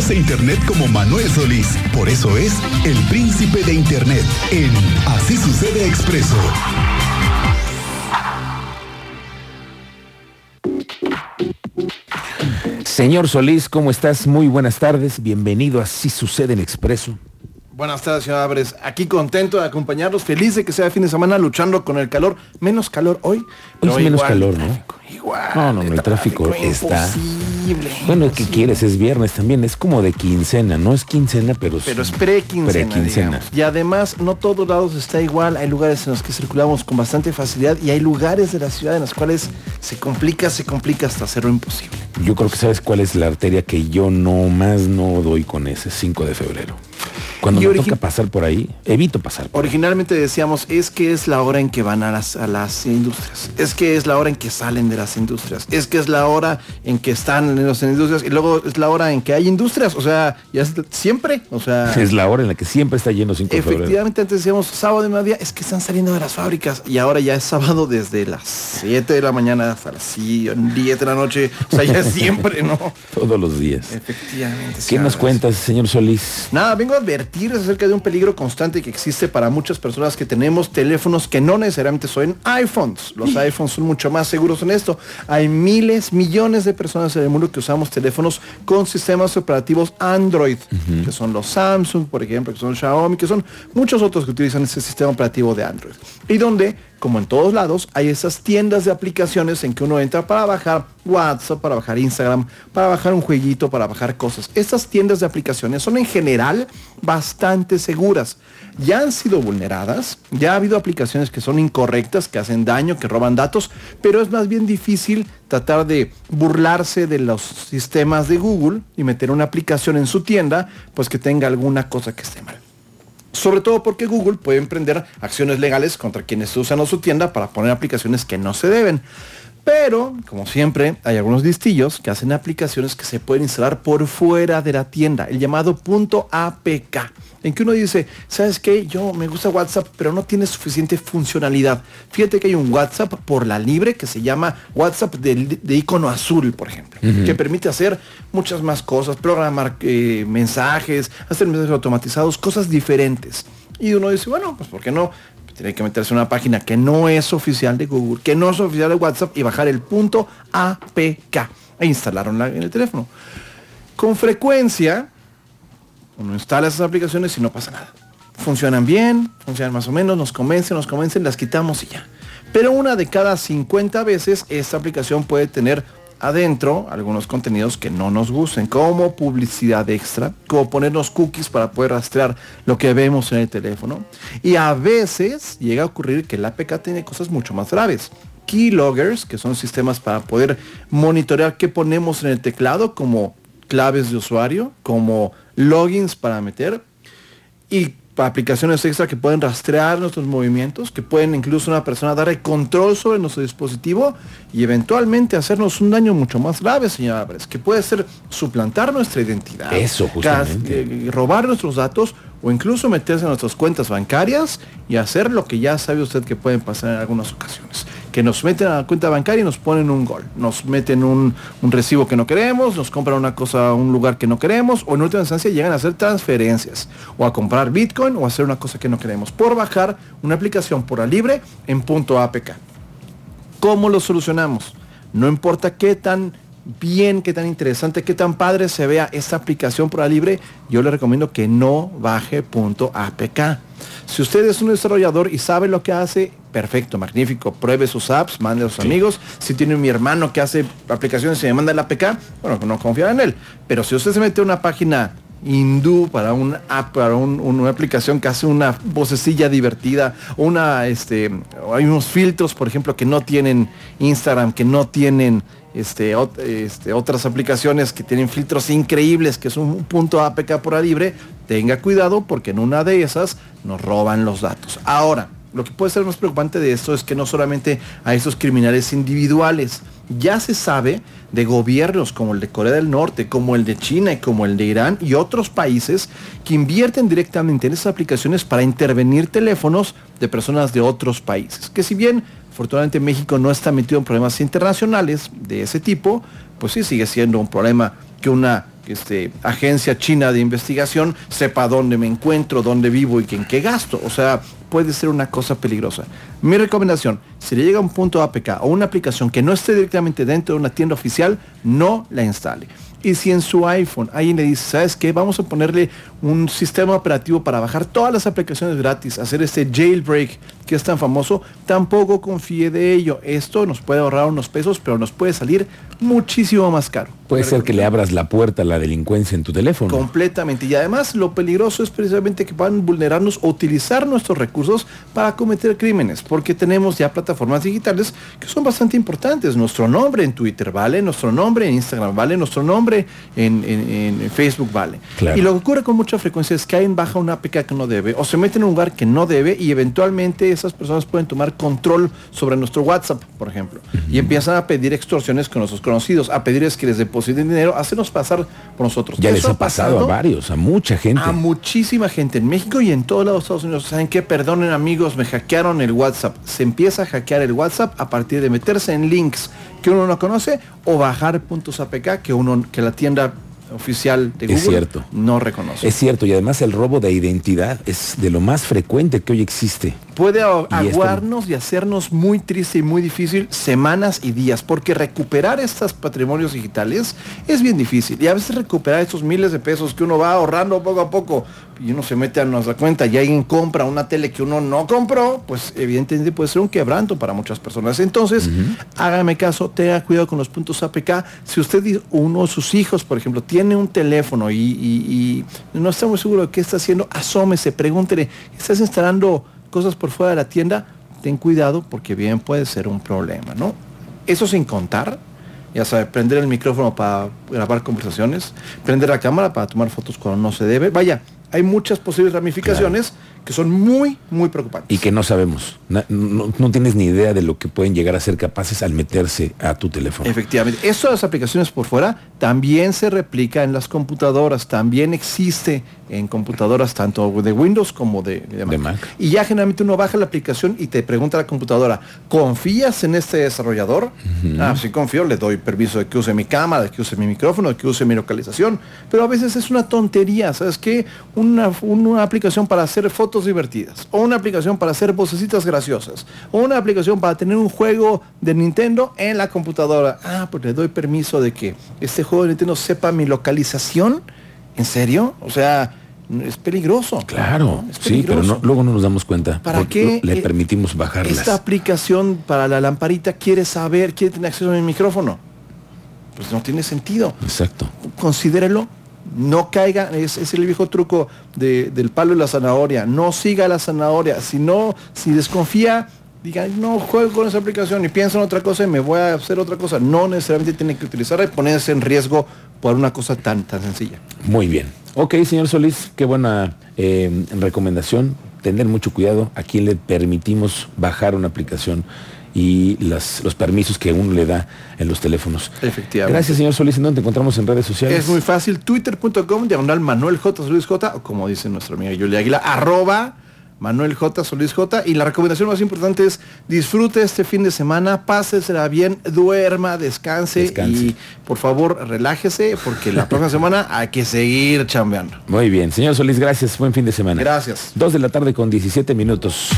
conoce Internet como Manuel Solís. Por eso es el príncipe de Internet en Así sucede expreso. Señor Solís, ¿cómo estás? Muy buenas tardes. Bienvenido a Así sucede en expreso. Buenas tardes, señor Álvarez. Aquí contento de acompañarlos, feliz de que sea fin de semana luchando con el calor. Menos calor hoy. Hoy es menos calor, ¿no? Igual. No, no, no, el tráfico está. Imposible. Bueno, ¿qué quieres? Es viernes también. Es como de quincena. No es quincena, pero, Pero es pre-quincena. Y además, no todos lados está igual. Hay lugares en los que circulamos con bastante facilidad y hay lugares de la ciudad en los cuales se complica, se complica hasta hacerlo imposible. Yo creo que sabes cuál es la arteria que yo no más no doy con ese 5 de febrero. Cuando me toca pasar por ahí, evito pasar. por ahí. Originalmente decíamos, es que es la hora en que van a las, a las industrias, es que es la hora en que salen de las industrias, es que es la hora en que están en las industrias y luego es la hora en que hay industrias, o sea, ya es- siempre, o sea... Es la hora en la que siempre está lleno 5 de febrero. Efectivamente, antes decíamos sábado de mediodía, es que están saliendo de las fábricas y ahora ya es sábado desde las 7 de la mañana hasta las 10 de la noche, o sea, ya es siempre, ¿no? Todos los días. Efectivamente. ¿Qué nos cuentas, señor Solís? Nada, vengo a advertir acerca de un peligro constante que existe para muchas personas que tenemos teléfonos que no necesariamente son iPhones. Los iPhones son mucho más seguros en esto. Hay miles, millones de personas en el mundo que usamos teléfonos con sistemas operativos Android, que son los Samsung, por ejemplo, que son Xiaomi, que son muchos otros que utilizan ese sistema operativo de Android. Y donde, como en todos lados, hay esas tiendas de aplicaciones en que uno entra para bajar WhatsApp, para bajar Instagram, para bajar un jueguito, para bajar cosas. Estas tiendas de aplicaciones son en general bastante seguras. Ya han sido vulneradas, ya ha habido aplicaciones que son incorrectas, que hacen daño, que roban datos, pero es más bien difícil tratar de burlarse de los sistemas de Google y meter una aplicación en su tienda, pues que tenga alguna cosa que esté mal. Sobre todo porque Google puede emprender acciones legales contra quienes usan su tienda para poner aplicaciones que no se deben. Pero, como siempre, hay algunos listillos que hacen aplicaciones que se pueden instalar por fuera de la tienda, el llamado punto APK, en que uno dice, ¿sabes qué? Yo me gusta WhatsApp, pero no tiene suficiente funcionalidad. Fíjate que hay un WhatsApp por la libre que se llama WhatsApp de, de icono azul, por ejemplo, que permite hacer muchas más cosas, programar eh, mensajes, hacer mensajes automatizados, cosas diferentes. Y uno dice, bueno, pues ¿por qué no? Tiene que meterse en una página que no es oficial de Google, que no es oficial de WhatsApp y bajar el punto APK e instalarla en el teléfono. Con frecuencia, uno instala esas aplicaciones y no pasa nada. Funcionan bien, funcionan más o menos, nos convencen, nos convencen, las quitamos y ya. Pero una de cada 50 veces esta aplicación puede tener adentro algunos contenidos que no nos gusten, como publicidad extra, como ponernos cookies para poder rastrear lo que vemos en el teléfono. Y a veces llega a ocurrir que el APK tiene cosas mucho más graves. Keyloggers, que son sistemas para poder monitorear qué ponemos en el teclado, como claves de usuario, como logins para meter y aplicaciones extra que pueden rastrear nuestros movimientos, que pueden incluso una persona darle control sobre nuestro dispositivo y eventualmente hacernos un daño mucho más grave, señor Álvarez, que puede ser suplantar nuestra identidad, Eso, justamente. gas- eh, robar nuestros datos o incluso meterse en nuestras cuentas bancarias y hacer lo que ya sabe usted que pueden pasar en algunas ocasiones. Que nos meten a la cuenta bancaria y nos ponen un gol. Nos meten un, un recibo que no queremos, nos compran una cosa a un lugar que no queremos, o en última instancia llegan a hacer transferencias, o a comprar Bitcoin, o a hacer una cosa que no queremos, por bajar una aplicación por la libre en punto APK. ¿Cómo lo solucionamos? No importa qué tan bien, qué tan interesante, qué tan padre se vea esta aplicación por la libre, yo le recomiendo que no baje punto APK. Si usted es un desarrollador y sabe lo que hace, perfecto, magnífico. Pruebe sus apps, mande a sus amigos. Si tiene mi hermano que hace aplicaciones y me manda el APK, bueno, no confiar en él. Pero si usted se mete a una página hindú para un app, para un- un- una aplicación que hace una vocecilla divertida, una, este, hay unos filtros, por ejemplo, que no tienen Instagram, que no tienen este, ot- este, otras aplicaciones que tienen filtros increíbles, que es un punto APK por libre, tenga cuidado porque en una de esas nos roban los datos. Ahora, lo que puede ser más preocupante de esto es que no solamente a estos criminales individuales, ya se sabe de gobiernos como el de Corea del Norte, como el de China y como el de Irán y otros países que invierten directamente en esas aplicaciones para intervenir teléfonos de personas de otros países. Que si bien afortunadamente México no está metido en problemas internacionales de ese tipo, pues sí sigue siendo un problema que una este, agencia china de investigación sepa dónde me encuentro, dónde vivo y en qué gasto. O sea, puede ser una cosa peligrosa. Mi recomendación, si le llega un punto APK o una aplicación que no esté directamente dentro de una tienda oficial, no la instale. Y si en su iPhone alguien le dice, ¿sabes qué? Vamos a ponerle un sistema operativo para bajar todas las aplicaciones gratis, hacer este jailbreak que es tan famoso, tampoco confíe de ello. Esto nos puede ahorrar unos pesos, pero nos puede salir muchísimo más caro. Puede ser que le abras la puerta a la delincuencia en tu teléfono. Completamente. Y además lo peligroso es precisamente que puedan vulnerarnos o utilizar nuestros recursos para cometer crímenes, porque tenemos ya plataformas digitales que son bastante importantes. Nuestro nombre en Twitter vale, nuestro nombre en Instagram vale, nuestro nombre en, Facebook vale. Y lo que ocurre con mucha frecuencia es que alguien baja una APK que no debe o se mete en un lugar que no debe y eventualmente esas personas pueden tomar control sobre nuestro WhatsApp, por ejemplo, y empiezan a pedir extorsiones con nuestros conocidos, a pedirles que les depositen dinero, a hacernos pasar por nosotros. Ya les ha pasado, a varios, a mucha gente. A muchísima gente en México y en todos los Estados Unidos. ¿Saben qué? Perdonen amigos, me hackearon el WhatsApp. Se empieza a hackear el WhatsApp a partir de meterse en links que uno no conoce o bajar puntos APK que uno que la tienda oficial de Google es cierto. no reconoce. Es cierto, y además el robo de identidad es de lo más frecuente que hoy existe. Puede aguarnos y hacernos muy triste y muy difícil semanas y días, porque recuperar estos patrimonios digitales es bien difícil. Y a veces recuperar estos miles de pesos que uno va ahorrando poco a poco y uno se mete a nuestra cuenta y alguien compra una tele que uno no compró, pues evidentemente puede ser un quebranto para muchas personas. Entonces, hágame caso, tenga cuidado con los puntos APK. Si usted, uno de sus hijos, por ejemplo, tiene un teléfono y, no está muy seguro de qué está haciendo, asómese, pregúntele, ¿estás instalando cosas por fuera de la tienda? Ten cuidado porque bien puede ser un problema, ¿no? Eso sin contar ya sabe, prender el micrófono para grabar conversaciones, prender la cámara para tomar fotos cuando no se debe. Vaya, hay muchas posibles ramificaciones que son muy, muy preocupantes. Y que no sabemos. No, tienes ni idea de lo que pueden llegar a ser capaces al meterse a tu teléfono. Efectivamente. Eso de las aplicaciones por fuera también se replica en las computadoras. También existe en computadoras tanto de Windows como de, Mac. Y ya generalmente uno baja la aplicación y te pregunta a la computadora, ¿confías en este desarrollador? Ah, sí confío, le doy permiso de que use mi cámara, de que use mi micrófono, de que use mi localización. Pero a veces es una tontería, ¿sabes qué? Una, una aplicación para hacer fotos divertidas, o una aplicación para hacer vocecitas graciosas, o una aplicación para tener un juego de Nintendo en la computadora. Ah, pues le doy permiso de que este juego de Nintendo sepa mi localización. ¿En serio? O sea, es peligroso. Claro, sí, pero luego no nos damos cuenta. ¿Para qué le permitimos bajarlas? Esta aplicación para la lamparita quiere saber, quiere tener acceso a mi micrófono. Pues no tiene sentido. Exacto. Considérelo no caiga, es, el viejo truco del palo y la zanahoria, no siga la zanahoria, si no, si desconfía, diga, no juego con esa aplicación y piensa en otra cosa y me voy a hacer otra cosa. No necesariamente tiene que utilizarla y ponerse en riesgo por una cosa tan, tan sencilla. Muy bien. Ok, señor Solís, qué buena eh, recomendación. Tener mucho cuidado a quien le permitimos bajar una aplicación y los permisos que uno le da en los teléfonos. Efectivamente. Gracias, señor Solís. ¿En dónde te encontramos en redes sociales? Es muy fácil. Twitter.com, diagonal Manuel J. Solís J, o como dice nuestra amiga Julia Aguila, arroba Manuel J. Solís J. Y la recomendación más importante es disfrute este fin de semana, pásesela bien, duerma, descanse, y por favor relájese porque la próxima semana hay que seguir chambeando. Muy bien, señor Solís, gracias. Buen fin de semana. Gracias. Dos de la tarde con 17 minutos.